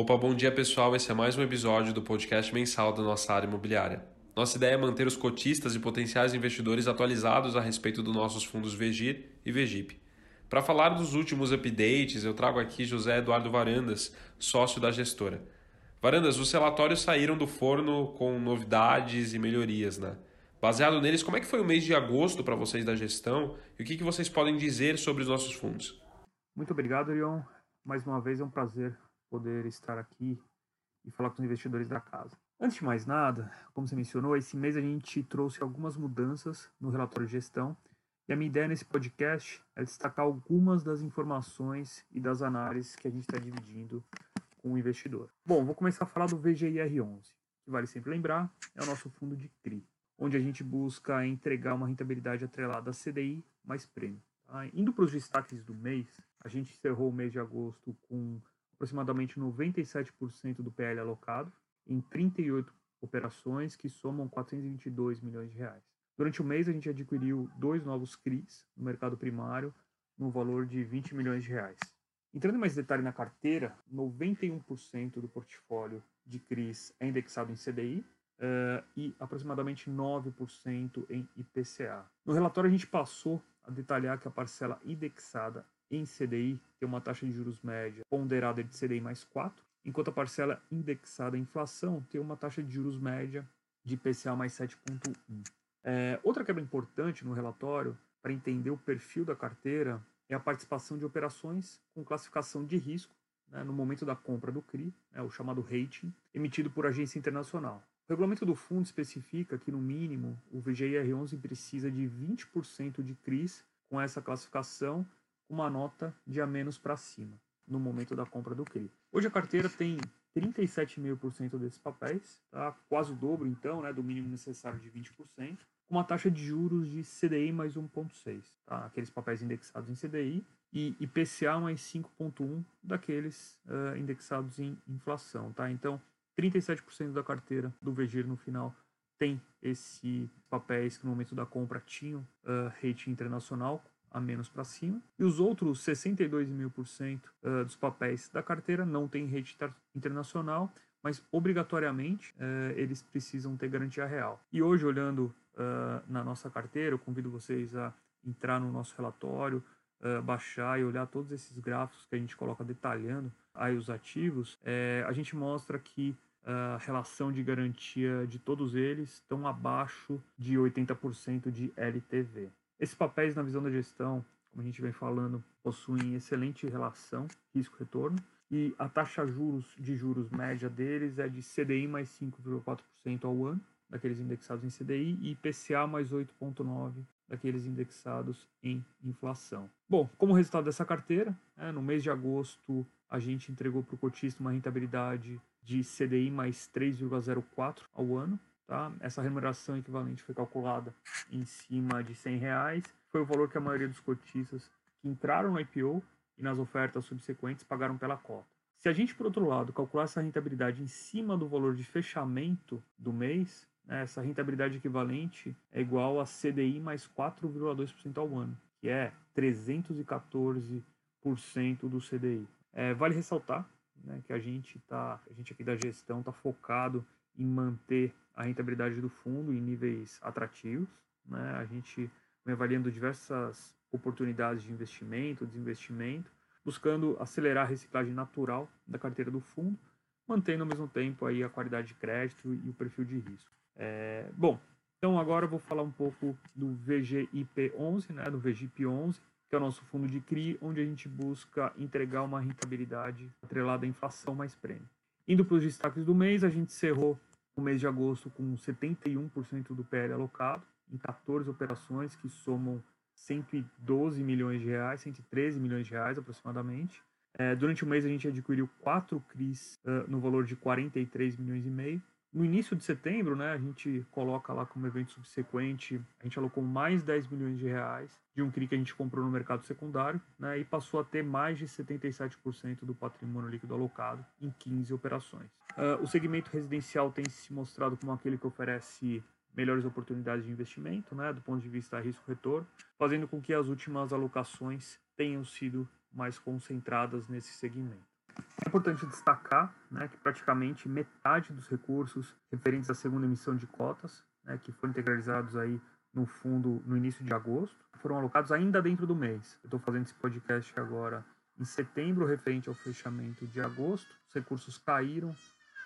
Opa, bom dia pessoal. Esse é mais um episódio do podcast mensal da nossa área imobiliária. Nossa ideia é manter os cotistas e potenciais investidores atualizados a respeito dos nossos fundos VEGIR e VEGIP. Para falar dos últimos updates, eu trago aqui José Eduardo Varandas, sócio da gestora. Varandas, os relatórios saíram do forno com novidades e melhorias, né? Baseado neles, como é que foi o mês de agosto para vocês da gestão e o que, que vocês podem dizer sobre os nossos fundos? Muito obrigado, Ion. Mais uma vez é um prazer poder estar aqui e falar com os investidores da casa. Antes de mais nada, como você mencionou, esse mês a gente trouxe algumas mudanças no relatório de gestão e a minha ideia nesse podcast é destacar algumas das informações e das análises que a gente está dividindo com o investidor. Bom, vou começar a falar do VGIR11, que vale sempre lembrar, é o nosso fundo de CRI, onde a gente busca entregar uma rentabilidade atrelada a CDI mais prêmio. Tá? Indo para os destaques do mês, a gente encerrou o mês de agosto com aproximadamente 97% do PL alocado em 38 operações que somam 422 milhões de reais. Durante o mês a gente adquiriu dois novos CRIs no mercado primário no valor de 20 milhões de reais. Entrando em mais detalhe na carteira, 91% do portfólio de CRIs é indexado em CDI uh, e aproximadamente 9% em IPCA. No relatório a gente passou a detalhar que a parcela indexada em CDI tem uma taxa de juros média ponderada de CDI mais 4, enquanto a parcela indexada à inflação tem uma taxa de juros média de IPCA mais 7,1. É, outra quebra importante no relatório para entender o perfil da carteira é a participação de operações com classificação de risco né, no momento da compra do CRI, né, o chamado rating, emitido por agência internacional. O regulamento do fundo especifica que, no mínimo, o VGIR11 precisa de 20% de CRIs com essa classificação uma nota de a menos para cima no momento da compra do CRI. Hoje a carteira tem 37,5% desses papéis, tá? quase o dobro então né, do mínimo necessário de 20%, com uma taxa de juros de CDI mais 1,6, tá? aqueles papéis indexados em CDI, e IPCA mais 5,1 daqueles uh, indexados em inflação. Tá? Então, 37% da carteira do VGIR no final tem esses papéis que no momento da compra tinham uh, rating internacional a menos para cima. E os outros 62,5% uh, dos papéis da carteira não têm rede internacional, mas obrigatoriamente uh, eles precisam ter garantia real. E hoje, olhando uh, na nossa carteira, eu convido vocês a entrar no nosso relatório, baixar e olhar todos esses gráficos que a gente coloca detalhando aí os ativos. A gente mostra que a relação de garantia de todos eles estão abaixo de 80% de LTV. Esses papéis, na visão da gestão, como a gente vem falando, possuem excelente relação risco-retorno e a taxa juros de juros média deles é de CDI mais 5,4% ao ano, daqueles indexados em CDI, e IPCA mais 8,9% daqueles indexados em inflação. Bom, como resultado dessa carteira, né, no mês de agosto a gente entregou para o cotista uma rentabilidade de CDI mais 3,04 ao ano, Tá? Essa remuneração equivalente foi calculada em cima de 100 reais. Foi o valor que a maioria dos cotistas que entraram no IPO e nas ofertas subsequentes pagaram pela cota. Se a gente, por outro lado, calcular essa rentabilidade em cima do valor de fechamento do mês, né, essa rentabilidade equivalente é igual a CDI mais 4,2% ao ano, que é 314% do CDI. É, vale ressaltar né, que a gente, tá, a gente aqui da gestão está focado em manter a rentabilidade do fundo em níveis atrativos. Né? A gente vem avaliando diversas oportunidades de investimento, desinvestimento, buscando acelerar a reciclagem natural da carteira do fundo, mantendo ao mesmo tempo aí a qualidade de crédito e o perfil de risco. É, bom, então agora eu vou falar um pouco do VGIP11, né, do VGIP11, que é o nosso fundo de CRI, onde a gente busca entregar uma rentabilidade atrelada à inflação mais prêmio. Indo para os destaques do mês, a gente encerrou o mês de agosto com 71% do PL alocado, em 14 operações que somam 112 milhões de reais, 113 milhões de reais aproximadamente. É, durante o mês a gente adquiriu quatro CRIs uh, no valor de 43 milhões e meio, no início de setembro, né, a gente coloca lá como evento subsequente, a gente alocou mais 10 milhões de reais de um CRI que a gente comprou no mercado secundário, né, e passou a ter mais de 77% do patrimônio líquido alocado em 15 operações. Uh, o segmento residencial tem se mostrado como aquele que oferece melhores oportunidades de investimento, né, do ponto de vista risco-retorno, fazendo com que as últimas alocações tenham sido mais concentradas nesse segmento. É importante destacar né, que praticamente metade dos recursos referentes à segunda emissão de cotas, né, que foram integralizados aí no fundo no início de agosto, foram alocados ainda dentro do mês. Eu estou fazendo esse podcast agora em setembro, referente ao fechamento de agosto. Os recursos caíram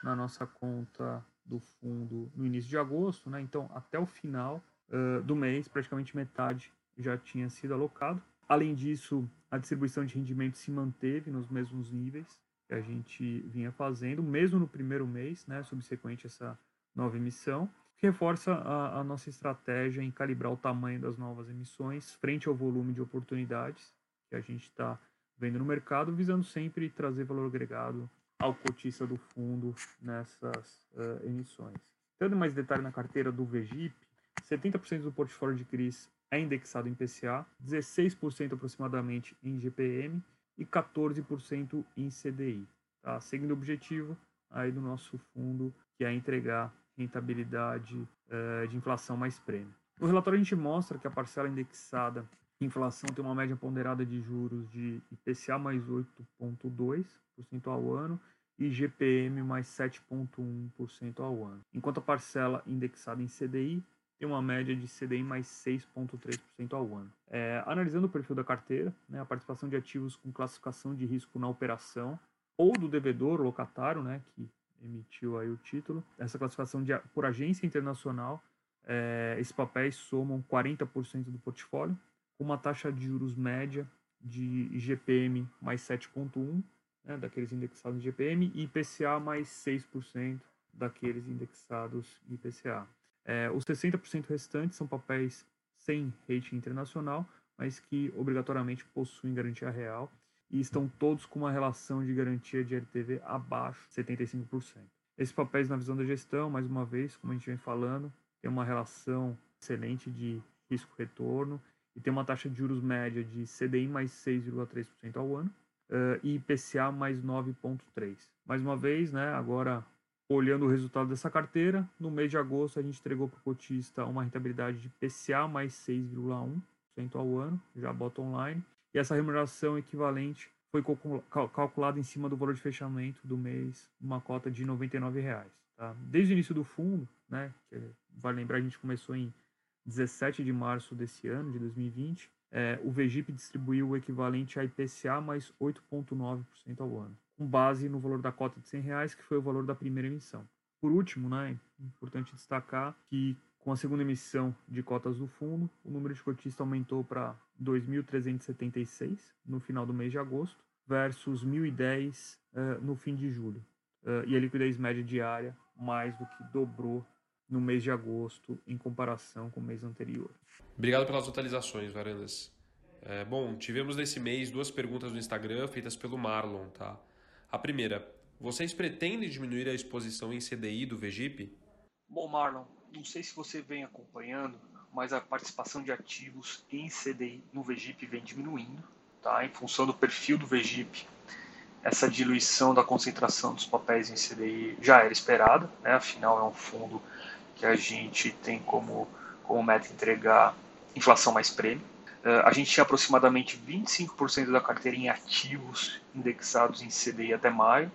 na nossa conta do fundo no início de agosto, né? então até o final uh, do mês, praticamente metade já tinha sido alocado. Além disso, a distribuição de rendimento se manteve nos mesmos níveis que a gente vinha fazendo, mesmo no primeiro mês, né, subsequente a essa nova emissão, que reforça a, a nossa estratégia em calibrar o tamanho das novas emissões frente ao volume de oportunidades que a gente está vendo no mercado, visando sempre trazer valor agregado ao cotista do fundo nessas uh, emissões. Dando mais detalhe na carteira do VGIP, 70% do portfólio de CRIs é indexado em PCA, 16% aproximadamente em GPM e 14% em CDI, tá? seguindo o objetivo aí do nosso fundo, que é entregar rentabilidade uh, de inflação mais prêmio. No relatório a gente mostra que a parcela indexada em inflação tem uma média ponderada de juros de IPCA mais 8,2% ao ano e GPM mais 7,1% ao ano, enquanto a parcela indexada em CDI tem uma média de CDI mais 6,3% ao ano. É, analisando o perfil da carteira, né, a participação de ativos com classificação de risco na operação ou do devedor locatário, né, que emitiu aí o título, essa classificação de, por agência internacional, é, esses papéis somam 40% do portfólio, com uma taxa de juros média de IGPM mais 7,1%, né, daqueles indexados em IGPM, e IPCA mais 6% daqueles indexados em IPCA. É, os 60% restantes são papéis sem rating internacional, mas que obrigatoriamente possuem garantia real e estão todos com uma relação de garantia de LTV abaixo de 75%. Esses papéis, na visão da gestão, mais uma vez, como a gente vem falando, tem uma relação excelente de risco-retorno e tem uma taxa de juros média de CDI mais 6,3% ao ano uh, e IPCA mais 9,3%. Mais uma vez, né, agora olhando o resultado dessa carteira, no mês de agosto a gente entregou para o cotista uma rentabilidade de PCA mais 6,1% ao ano, já bota online, e essa remuneração equivalente foi calculada em cima do valor de fechamento do mês, uma cota de R$ 99,00. Tá? Desde o início do fundo, né, vale lembrar, a gente começou em 17 de março desse ano, de 2020, é, o VGIP distribuiu o equivalente a IPCA mais 8,9% ao ano com base no valor da cota de 100 reais, que foi o valor da primeira emissão. Por último, né, é importante destacar que com a segunda emissão de cotas do fundo, o número de cotistas aumentou para 2.376 no final do mês de agosto, versus 1.010 uh, no fim de julho. Uh, e a liquidez média diária mais do que dobrou no mês de agosto em comparação com o mês anterior. Obrigado pelas atualizações, Varandas. É, bom, tivemos nesse mês duas perguntas no Instagram feitas pelo Marlon, tá? A primeira, vocês pretendem diminuir a exposição em CDI do VGIP? Bom, Marlon, não sei se você vem acompanhando, mas a participação de ativos em CDI no VGIP vem diminuindo, tá? em função do perfil do VGIP. Essa diluição da concentração dos papéis em CDI já era esperada, né? afinal é um fundo que a gente tem como, como meta entregar inflação mais prêmio. Uh, a gente tinha aproximadamente 25% da carteira em ativos indexados em CDI até maio.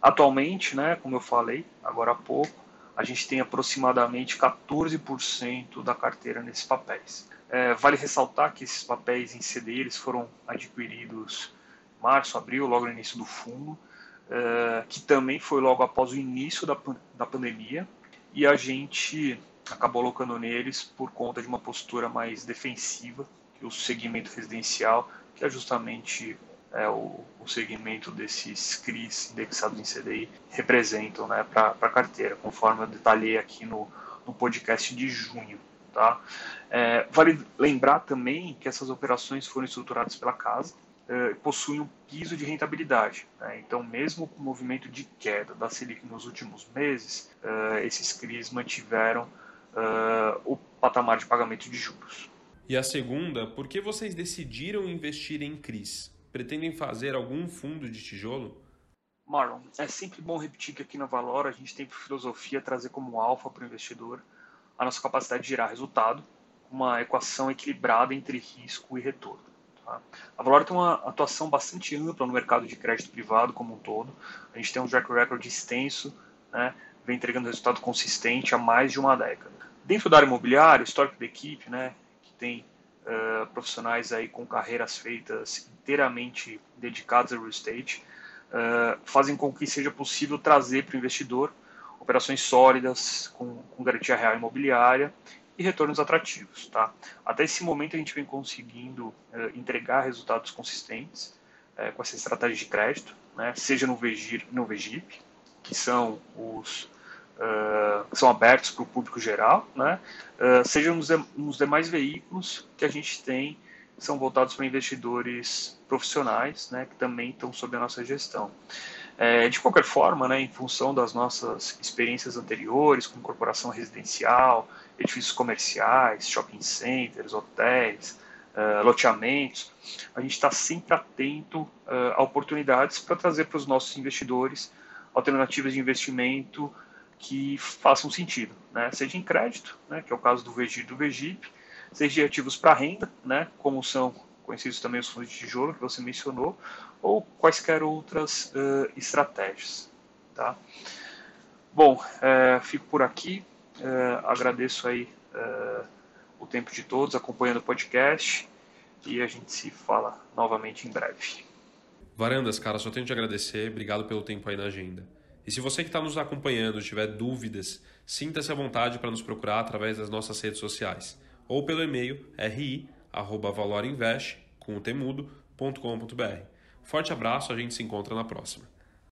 Atualmente, né, como eu falei agora há pouco, a gente tem aproximadamente 14% da carteira nesses papéis. É, vale ressaltar que esses papéis em CDI eles foram adquiridos em março, abril, logo no início do fundo, é, que também foi logo após o início da, da pandemia, e a gente acabou alocando neles por conta de uma postura mais defensiva o segmento residencial, que é justamente é, o, o, segmento desses CRIs indexados em CDI representam né, para a carteira, conforme eu detalhei aqui no, no podcast de junho. Tá? É, vale lembrar também que essas operações foram estruturadas pela casa, é, possuem um piso de rentabilidade. Né? Então, mesmo com o movimento de queda da Selic nos últimos meses, é, esses CRIs mantiveram é, o patamar de pagamento de juros. E a segunda, por que vocês decidiram investir em CRIs? Pretendem fazer algum fundo de tijolo? Marlon, é sempre bom repetir que aqui na Valor a gente tem por filosofia trazer como alfa para o investidor a nossa capacidade de gerar resultado, uma equação equilibrada entre risco e retorno. Tá? A Valor tem uma atuação bastante ampla no mercado de crédito privado como um todo. A gente tem um track record extenso, né? vem entregando resultado consistente há mais de uma década. Dentro da área imobiliária, o histórico da equipe, né, que tem uh, profissionais aí com carreiras feitas inteiramente dedicados ao real estate, uh, fazem com que seja possível trazer para o investidor operações sólidas, com, com garantia real imobiliária e retornos atrativos. Tá? Até esse momento a gente vem conseguindo uh, entregar resultados consistentes uh, com essa estratégia de crédito, né? seja no, VGIR, no VGIP, que são os uh, são abertos para o público geral, né? seja nos, nos demais veículos que a gente tem são voltados para investidores profissionais, né, que também estão sob a nossa gestão. É, de qualquer forma, né, em função das nossas experiências anteriores com corporação residencial, edifícios comerciais, shopping centers, hotéis, uh, loteamentos, a gente está sempre atento uh, a oportunidades para trazer para os nossos investidores alternativas de investimento que façam sentido, né? seja em crédito, né, que é o caso do VGIR e do VGIP, seja de ativos para renda, né, como são conhecidos também os fundos de tijolo que você mencionou, ou quaisquer outras uh, estratégias. Tá? Bom, uh, fico por aqui. Uh, agradeço aí o tempo de todos acompanhando o podcast e a gente se fala novamente em breve. Varandas, cara, só tenho que agradecer. Obrigado pelo tempo aí na agenda. E se você que está nos acompanhando tiver dúvidas, sinta-se à vontade para nos procurar através das nossas redes sociais ou pelo e-mail ri@valorinvest temudo.com.br. Forte abraço, a gente se encontra na próxima.